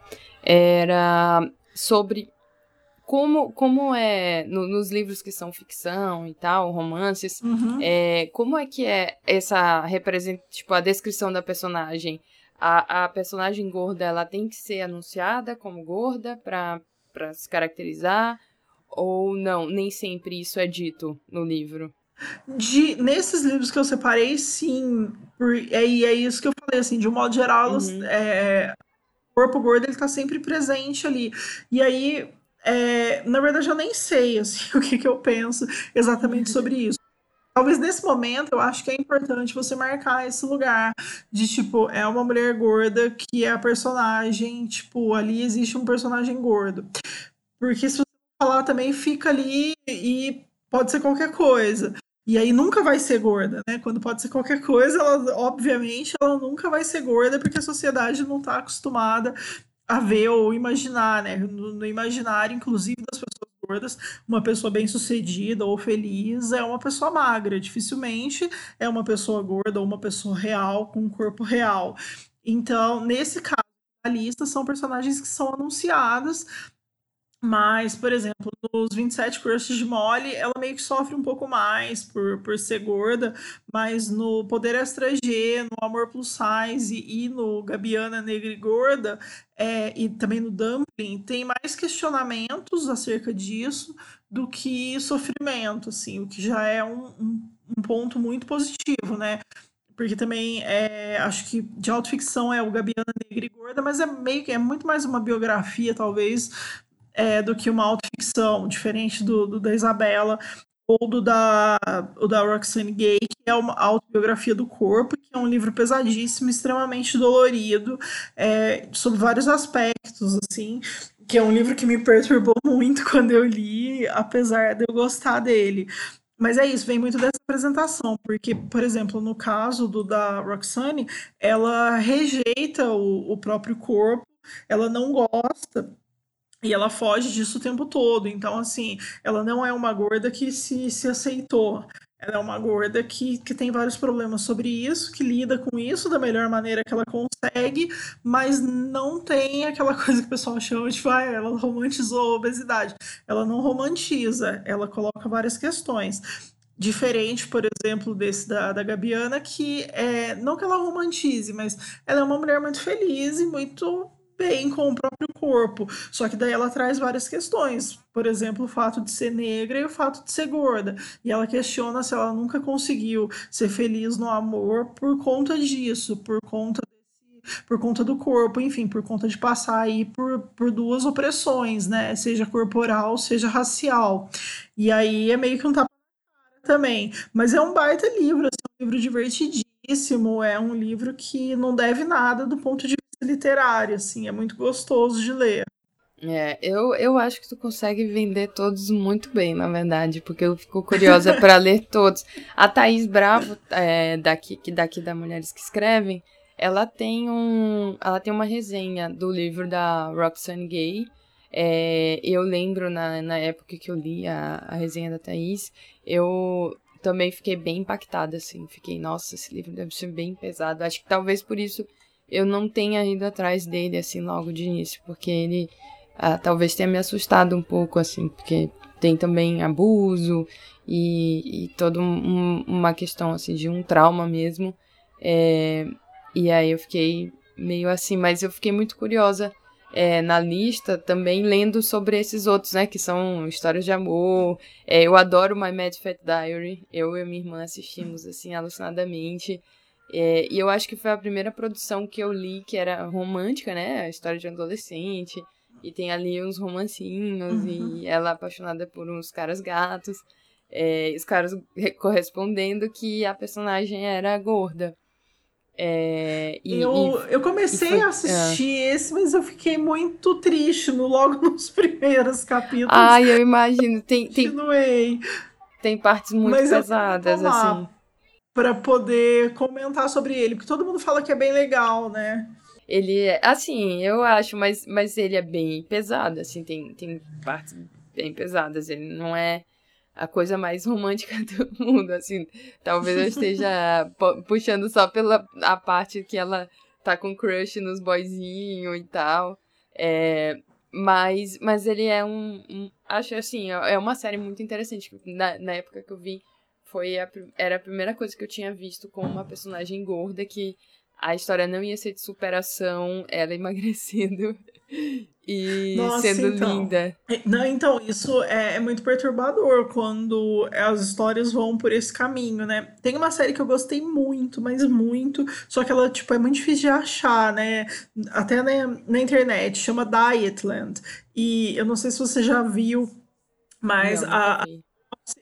era sobre como, como é no, nos livros que são ficção e tal, romances, uhum. é, como é que é essa representa, tipo, a descrição da personagem? A, a personagem gorda, ela tem que ser anunciada como gorda para se caracterizar? Ou não, nem sempre isso é dito no livro? De, nesses livros que eu separei, sim. Por, é, é isso que eu falei, assim, de um modo geral, uhum. é, o corpo gordo ele tá sempre presente ali. E aí, é, na verdade, eu nem sei assim, o que, que eu penso exatamente sobre isso. Talvez nesse momento eu acho que é importante você marcar esse lugar de tipo, é uma mulher gorda que é a personagem, tipo, ali existe um personagem gordo. Porque se você falar também fica ali e pode ser qualquer coisa. E aí nunca vai ser gorda, né? Quando pode ser qualquer coisa, ela obviamente ela nunca vai ser gorda porque a sociedade não está acostumada a ver ou imaginar, né? No, no, imaginário, inclusive, das pessoas gordas. Uma pessoa bem-sucedida ou feliz é uma pessoa magra. Dificilmente é uma pessoa gorda ou uma pessoa real com um corpo real. Então, nesse caso, a lista são personagens que são anunciadas mas, por exemplo, nos 27 Crushes de Molly, ela meio que sofre um pouco mais por, por ser gorda, mas no Poder Extra G, no Amor Plus Size e no Gabiana Negra e Gorda, é, e também no Dumpling, tem mais questionamentos acerca disso do que sofrimento, assim, o que já é um, um, um ponto muito positivo, né? porque também é, acho que de autoficção é o Gabiana Negra e Gorda, mas é meio que é muito mais uma biografia, talvez, é, do que uma autoficção, diferente do, do da Isabela ou do da, o da Roxane Gay, que é uma autobiografia do corpo, que é um livro pesadíssimo, extremamente dolorido, é, sobre vários aspectos, assim, que é um livro que me perturbou muito quando eu li, apesar de eu gostar dele. Mas é isso, vem muito dessa apresentação, porque, por exemplo, no caso do da Roxane, ela rejeita o, o próprio corpo, ela não gosta e ela foge disso o tempo todo. Então, assim, ela não é uma gorda que se, se aceitou. Ela é uma gorda que, que tem vários problemas sobre isso, que lida com isso da melhor maneira que ela consegue, mas não tem aquela coisa que o pessoal chama de ah, ela romantizou a obesidade. Ela não romantiza, ela coloca várias questões. Diferente, por exemplo, desse da, da Gabiana, que é, não que ela romantize, mas ela é uma mulher muito feliz e muito bem com o próprio corpo. Só que daí ela traz várias questões. Por exemplo, o fato de ser negra e o fato de ser gorda. E ela questiona se ela nunca conseguiu ser feliz no amor por conta disso, por conta por conta do corpo, enfim, por conta de passar aí por, por duas opressões, né? Seja corporal, seja racial. E aí é meio que um tapa também. Mas é um baita livro, assim, é um livro divertidíssimo, é um livro que não deve nada do ponto de literário, assim, é muito gostoso de ler. É, eu, eu acho que tu consegue vender todos muito bem, na verdade, porque eu fico curiosa para ler todos. A Thaís Bravo, é, daqui, que daqui da Mulheres que Escrevem, ela tem um, ela tem uma resenha do livro da Roxane Gay. É, eu lembro na, na época que eu li a, a resenha da Thaís, eu também fiquei bem impactada, assim. Fiquei, nossa, esse livro deve ser bem pesado. Acho que talvez por isso eu não tenha ido atrás dele, assim, logo de início, porque ele ah, talvez tenha me assustado um pouco, assim, porque tem também abuso e, e toda um, uma questão, assim, de um trauma mesmo. É, e aí eu fiquei meio assim, mas eu fiquei muito curiosa é, na lista também lendo sobre esses outros, né? Que são histórias de amor. É, eu adoro My Mad Fat Diary. Eu e minha irmã assistimos, assim, alucinadamente. É, e eu acho que foi a primeira produção que eu li que era romântica, né? A história de um adolescente. E tem ali uns romancinhos uhum. e ela apaixonada por uns caras gatos. É, os caras correspondendo que a personagem era gorda. É, e, eu, e, eu comecei foi, a assistir é. esse, mas eu fiquei muito triste no, logo nos primeiros capítulos. Ai, eu imagino. Tem, tem, tem partes muito mas pesadas, assim para poder comentar sobre ele, porque todo mundo fala que é bem legal, né? Ele é, assim, eu acho, mas, mas ele é bem pesado, assim, tem, tem partes bem pesadas, ele não é a coisa mais romântica do mundo, assim, talvez eu esteja puxando só pela a parte que ela tá com crush nos boyzinhos e tal, é, mas, mas ele é um, um, acho assim, é uma série muito interessante, na, na época que eu vi, foi a, era a primeira coisa que eu tinha visto com uma personagem gorda que a história não ia ser de superação, ela emagrecendo e Nossa, sendo então. linda. É, não, então, isso é, é, muito perturbador quando as histórias vão por esse caminho, né? Tem uma série que eu gostei muito, mas muito, só que ela, tipo, é muito difícil de achar, né? Até na, na internet, chama Dietland. E eu não sei se você já viu, mas não, a,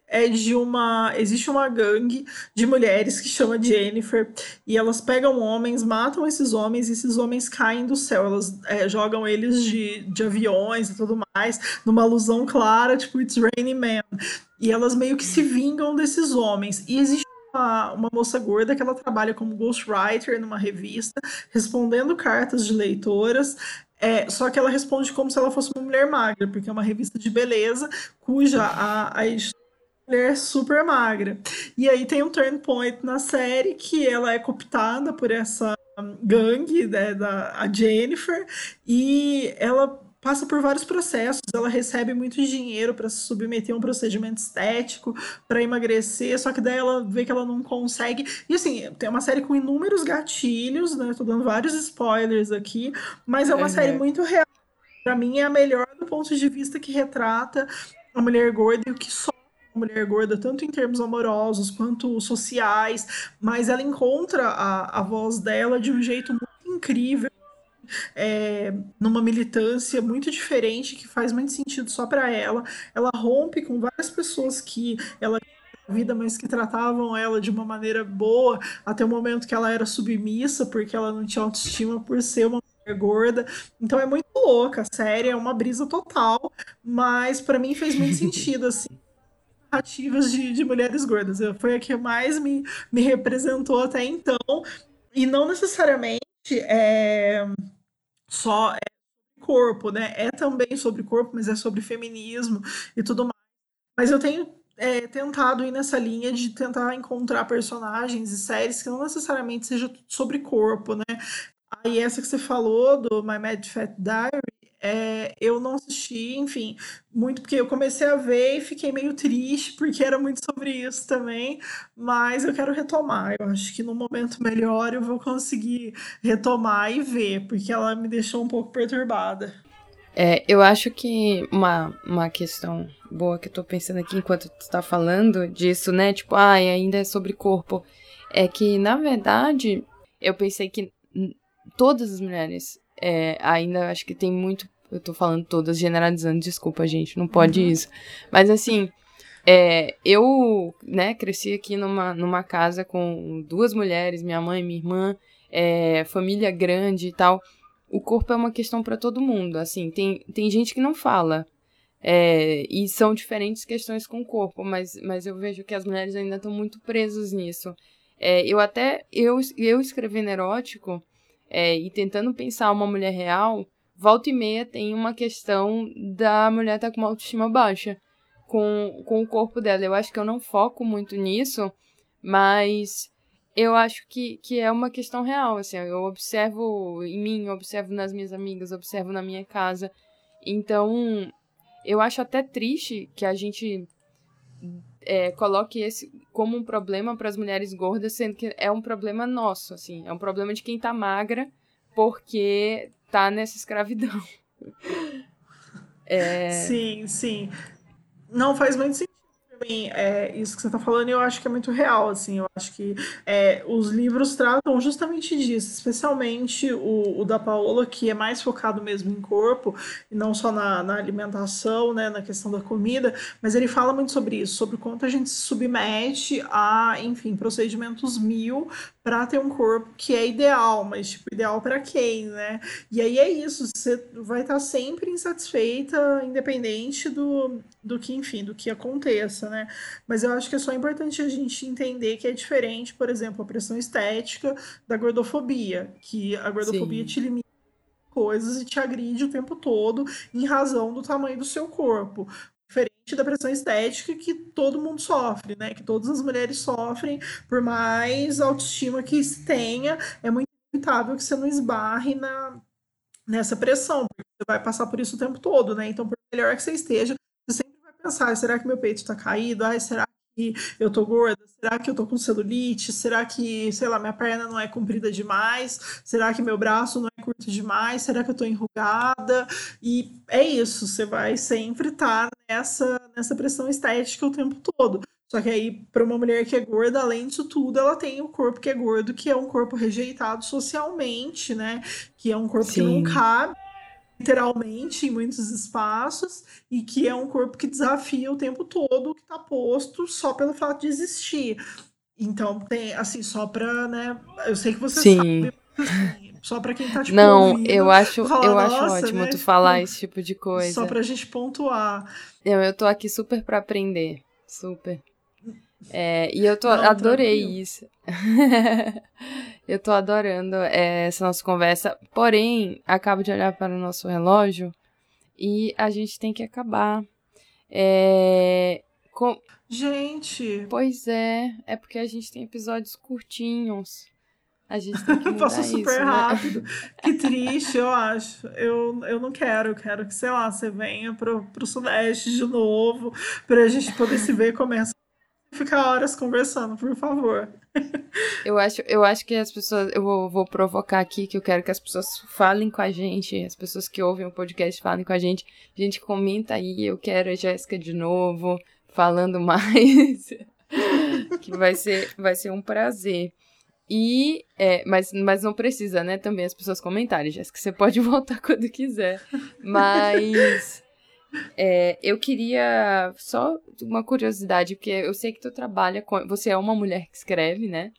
é de uma. Existe uma gangue de mulheres que chama Jennifer, e elas pegam homens, matam esses homens, e esses homens caem do céu. Elas é, jogam eles de, de aviões e tudo mais, numa alusão clara, tipo, It's Raining Man. E elas meio que se vingam desses homens. E existe uma, uma moça gorda que ela trabalha como ghostwriter numa revista, respondendo cartas de leitoras. É, só que ela responde como se ela fosse uma mulher magra, porque é uma revista de beleza cuja a, a editora mulher super magra. E aí tem um turn point na série que ela é cooptada por essa gangue né, da a Jennifer e ela passa por vários processos, ela recebe muito dinheiro para se submeter a um procedimento estético, para emagrecer, só que daí ela vê que ela não consegue. E assim, tem uma série com inúmeros gatilhos, né? Tô dando vários spoilers aqui, mas é uma uhum. série muito real. Para mim é a melhor do ponto de vista que retrata a mulher gorda e o que só mulher gorda, tanto em termos amorosos quanto sociais, mas ela encontra a, a voz dela de um jeito muito incrível. É, numa militância muito diferente que faz muito sentido só para ela. Ela rompe com várias pessoas que ela vida, mas que tratavam ela de uma maneira boa, até o momento que ela era submissa, porque ela não tinha autoestima por ser uma mulher gorda. Então é muito louca, a série é uma brisa total, mas para mim fez muito sentido assim narrativas de, de mulheres gordas. Foi a que mais me, me representou até então. E não necessariamente é só é corpo, né? É também sobre corpo, mas é sobre feminismo e tudo mais. Mas eu tenho é, tentado ir nessa linha de tentar encontrar personagens e séries que não necessariamente seja sobre corpo, né? Aí essa que você falou do My Mad Fat Diary, é, eu não assisti, enfim, muito porque eu comecei a ver e fiquei meio triste, porque era muito sobre isso também, mas eu quero retomar. Eu acho que no momento melhor eu vou conseguir retomar e ver, porque ela me deixou um pouco perturbada. É, eu acho que uma, uma questão boa que eu tô pensando aqui enquanto tu tá falando disso, né? Tipo, ah, ainda é sobre corpo. É que, na verdade, eu pensei que todas as mulheres é, ainda acho que tem muito eu tô falando todas generalizando, desculpa, gente, não pode uhum. isso. Mas assim, é, eu, né, cresci aqui numa, numa casa com duas mulheres, minha mãe, minha irmã, é, família grande e tal. O corpo é uma questão para todo mundo, assim, tem, tem gente que não fala. É, e são diferentes questões com o corpo, mas, mas eu vejo que as mulheres ainda estão muito presas nisso. É, eu até, eu, eu escrevendo erótico é, e tentando pensar uma mulher real, volta e meia tem uma questão da mulher estar tá com uma autoestima baixa com, com o corpo dela. Eu acho que eu não foco muito nisso, mas eu acho que, que é uma questão real, assim, eu observo em mim, observo nas minhas amigas, observo na minha casa. Então, eu acho até triste que a gente é, coloque esse como um problema para as mulheres gordas, sendo que é um problema nosso, assim, é um problema de quem tá magra, porque tá nessa escravidão. É... Sim, sim. Não faz muito sentido mim, é, isso que você está falando, eu acho que é muito real, assim, eu acho que é, os livros tratam justamente disso, especialmente o, o, da Paola, que é mais focado mesmo em corpo, e não só na, na, alimentação, né, na questão da comida, mas ele fala muito sobre isso, sobre quanto a gente se submete a, enfim, procedimentos mil para ter um corpo que é ideal, mas tipo, ideal para quem, né? E aí é isso, você vai estar tá sempre insatisfeita, independente do, do que, enfim, do que aconteça, né? Mas eu acho que é só importante a gente entender que é diferente, por exemplo, a pressão estética da gordofobia, que a gordofobia Sim. te limita coisas e te agride o tempo todo em razão do tamanho do seu corpo diferente da pressão estética que todo mundo sofre, né? Que todas as mulheres sofrem, por mais autoestima que se tenha, é muito inevitável que você não esbarre na, nessa pressão, porque você vai passar por isso o tempo todo, né? Então, por melhor que você esteja, você sempre vai pensar, será que meu peito está caído? Ai, será eu tô gorda? Será que eu tô com celulite? Será que, sei lá, minha perna não é comprida demais? Será que meu braço não é curto demais? Será que eu tô enrugada? E é isso, você vai sempre estar tá nessa, nessa pressão estética o tempo todo. Só que aí, para uma mulher que é gorda, além disso tudo, ela tem o corpo que é gordo, que é um corpo rejeitado socialmente, né? Que é um corpo Sim. que não cabe literalmente em muitos espaços e que é um corpo que desafia o tempo todo o que está posto só pelo fato de existir. Então tem assim só para, né? Eu sei que você Sim. sabe. Assim, só para quem tá tipo Não, ouvindo, eu acho, eu acho ótimo né? tu falar esse tipo de coisa. Só pra gente pontuar. Eu, eu tô aqui super para aprender, super. É, e eu tô, Não, adorei tranquilo. isso. eu tô adorando é, essa nossa conversa. Porém, acabo de olhar para o nosso relógio e a gente tem que acabar. É, com... Gente! Pois é, é porque a gente tem episódios curtinhos. A gente tem que Passou super isso, né? rápido. Né? Que triste, eu acho. Eu, eu não quero, eu quero que, sei lá, você venha pro, pro Sudeste de novo, pra gente poder se ver e começa a ficar horas conversando, por favor. Eu acho, eu acho que as pessoas. Eu vou, vou provocar aqui que eu quero que as pessoas falem com a gente, as pessoas que ouvem o podcast falem com a gente. A gente comenta aí, eu quero a Jéssica de novo, falando mais. que vai ser, vai ser um prazer. E, é, mas, mas não precisa, né, também as pessoas comentarem, Jéssica, você pode voltar quando quiser. Mas é, eu queria só uma curiosidade, porque eu sei que tu trabalha com. Você é uma mulher que escreve, né?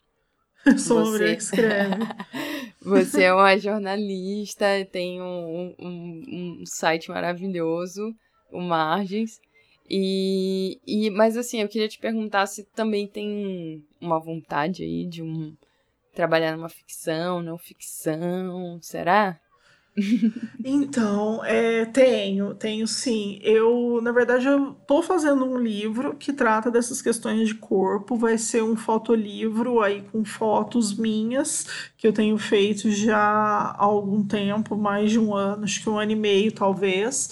Eu sou você... uma mulher que escreve. você é uma jornalista, tem um, um, um site maravilhoso, o Margens. E, e, mas assim, eu queria te perguntar se também tem uma vontade aí de um trabalhar numa ficção, não ficção, será? Então, é, tenho, tenho sim. Eu, na verdade, eu tô fazendo um livro que trata dessas questões de corpo. Vai ser um fotolivro aí com fotos minhas, que eu tenho feito já há algum tempo, mais de um ano, acho que um ano e meio, talvez.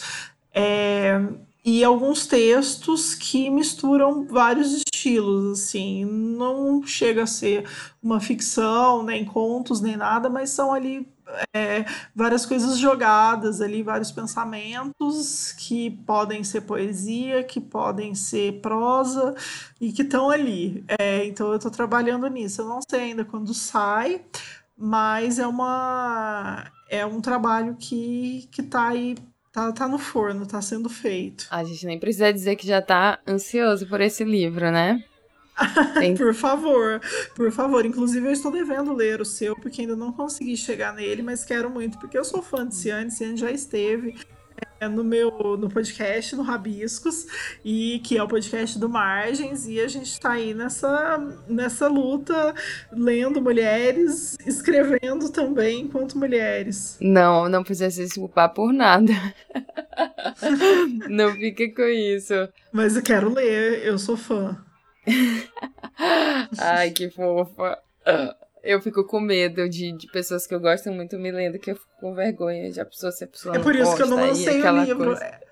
É, e alguns textos que misturam vários estilos, assim, não chega a ser uma ficção, nem contos, nem nada, mas são ali é, várias coisas jogadas ali, vários pensamentos que podem ser poesia, que podem ser prosa e que estão ali. É, então eu estou trabalhando nisso. Eu não sei ainda quando sai, mas é uma é um trabalho que que está aí Tá, tá no forno, tá sendo feito. A gente nem precisa dizer que já tá ansioso por esse livro, né? Por favor, por favor. Inclusive, eu estou devendo ler o seu, porque ainda não consegui chegar nele, mas quero muito, porque eu sou fã de Ciane, Ciane já esteve é, no meu no podcast, no Rabiscos, e que é o podcast do Margens, e a gente está aí nessa, nessa luta, lendo mulheres, escrevendo também enquanto mulheres. Não, não precisa se desculpar por nada. não fica com isso. Mas eu quero ler, eu sou fã. Ai, que fofa. Eu fico com medo de, de pessoas que eu gosto muito me lendo que eu fico com vergonha de a pessoa ser pessoa É por isso que eu não lancei o livro. Coisa.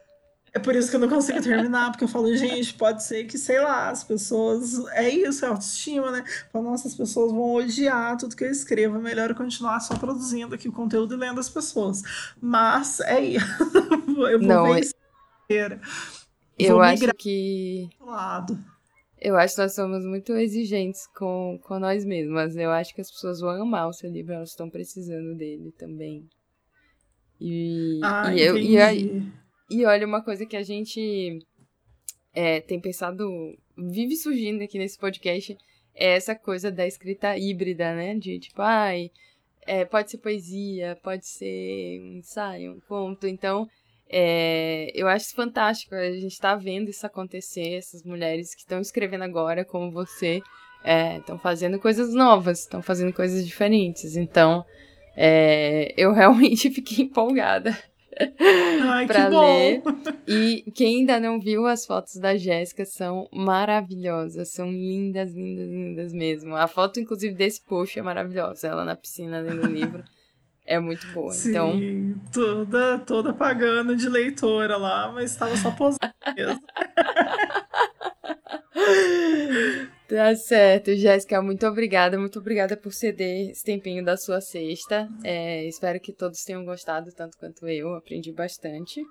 É por isso que eu não consigo terminar, porque eu falo, gente, pode ser que, sei lá, as pessoas. É isso, é autoestima, né? Falo, nossa, as pessoas vão odiar tudo que eu escrevo. Melhor eu continuar só produzindo aqui o conteúdo e lendo as pessoas. Mas é isso. eu vou não, ver é... Eu acho que. Lado. Eu acho que nós somos muito exigentes com, com nós mesmas. Eu acho que as pessoas vão amar o seu livro, elas estão precisando dele também. E, ah, e, eu, e, e olha, uma coisa que a gente é, tem pensado, vive surgindo aqui nesse podcast, é essa coisa da escrita híbrida, né? De tipo, ai, é, pode ser poesia, pode ser um ensaio, um conto. Então, é, eu acho fantástico a gente estar tá vendo isso acontecer, essas mulheres que estão escrevendo agora, como você, estão é, fazendo coisas novas, estão fazendo coisas diferentes. Então, é, eu realmente fiquei empolgada para ler. E quem ainda não viu as fotos da Jéssica são maravilhosas, são lindas, lindas, lindas mesmo. A foto, inclusive, desse post é maravilhosa, ela na piscina lendo o livro é muito boa. Sim, então... toda, toda pagando de leitora lá, mas estava só posando mesmo. Tá certo, Jéssica, muito obrigada, muito obrigada por ceder esse tempinho da sua sexta. É, espero que todos tenham gostado tanto quanto eu, aprendi bastante.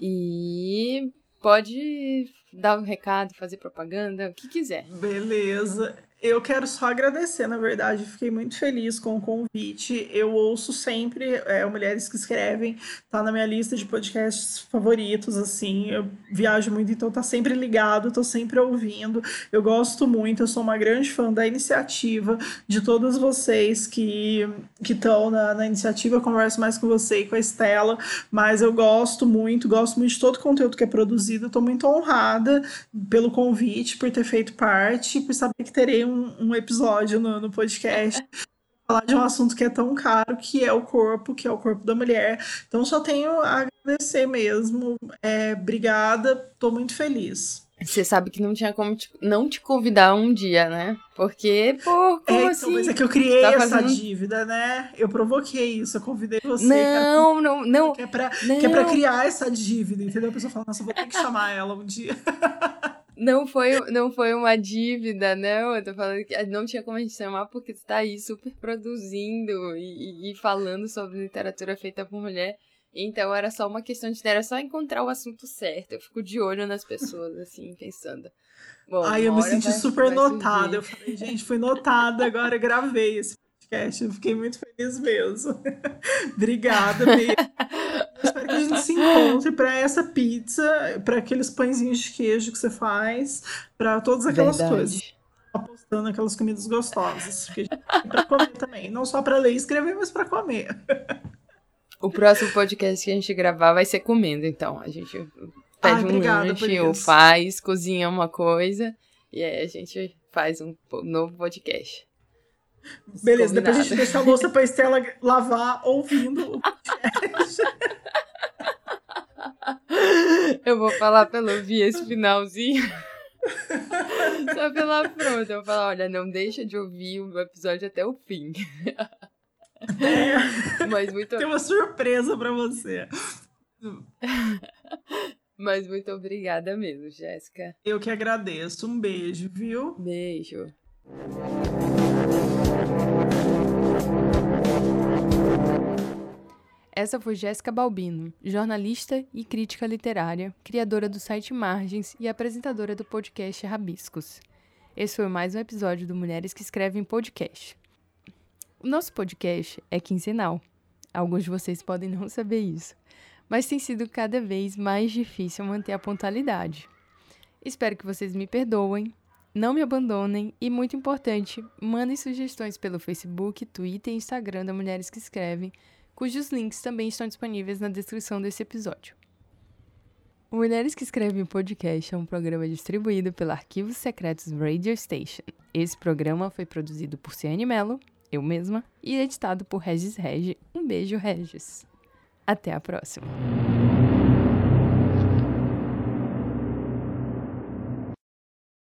E pode dar um recado, fazer propaganda, o que quiser. Beleza. Eu quero só agradecer, na verdade, fiquei muito feliz com o convite. Eu ouço sempre é, Mulheres que Escrevem, tá na minha lista de podcasts favoritos, assim. Eu viajo muito, então tá sempre ligado, tô sempre ouvindo. Eu gosto muito, eu sou uma grande fã da iniciativa, de todas vocês que estão na, na iniciativa. Eu converso mais com você e com a Estela, mas eu gosto muito, gosto muito de todo o conteúdo que é produzido. Tô muito honrada pelo convite, por ter feito parte, por saber que terei um, um episódio no, no podcast falar de um assunto que é tão caro, que é o corpo, que é o corpo da mulher. Então só tenho a agradecer mesmo. É, obrigada, tô muito feliz. Você sabe que não tinha como te, não te convidar um dia, né? Porque, pô, como é, assim? Então, mas é que eu criei tá essa dívida, né? Eu provoquei isso, eu convidei você. Não, cara, não, não. Que é, pra, não. que é pra criar essa dívida, entendeu? A pessoa fala, nossa, vou ter que chamar ela um dia. Não foi, não foi uma dívida, não. Eu tô falando que não tinha como a gente chamar porque tu tá aí super produzindo e, e falando sobre literatura feita por mulher. Então era só uma questão de. Era só encontrar o assunto certo. Eu fico de olho nas pessoas, assim, pensando. Bom, Ai, eu me senti vai, super vai notada. Eu falei, gente, fui notada, agora gravei esse podcast. Eu fiquei muito feliz mesmo. Obrigada, mesmo. Espero que a gente se encontre para essa pizza, para aqueles pãezinhos de queijo que você faz, para todas aquelas Verdade. coisas. Apostando aquelas comidas gostosas. Porque para comer também. Não só para ler e escrever, mas para comer. O próximo podcast que a gente gravar vai ser comendo, então. A gente pede um lanche ou faz, cozinha uma coisa e aí a gente faz um novo podcast. Beleza, Combinado. depois a gente deixa a louça pra Estela lavar ouvindo o podcast. Eu vou falar pra ela ouvir esse finalzinho. Só pela pronta. Eu vou falar, olha, não deixa de ouvir o episódio até o fim. É. Mas muito... Tem uma surpresa pra você. Mas muito obrigada mesmo, Jéssica. Eu que agradeço. Um beijo, viu? Beijo. Essa foi Jéssica Balbino, jornalista e crítica literária, criadora do site Margens e apresentadora do podcast Rabiscos. Esse foi mais um episódio do Mulheres que Escrevem Podcast. O nosso podcast é quinzenal. Alguns de vocês podem não saber isso, mas tem sido cada vez mais difícil manter a pontualidade. Espero que vocês me perdoem, não me abandonem e, muito importante, mandem sugestões pelo Facebook, Twitter e Instagram da Mulheres que Escrevem cujos links também estão disponíveis na descrição desse episódio. Mulheres que Escrevem Podcast é um programa distribuído pela Arquivos Secretos Radio Station. Esse programa foi produzido por Ciane Mello, eu mesma, e editado por Regis Regi. Um beijo, Regis. Até a próxima.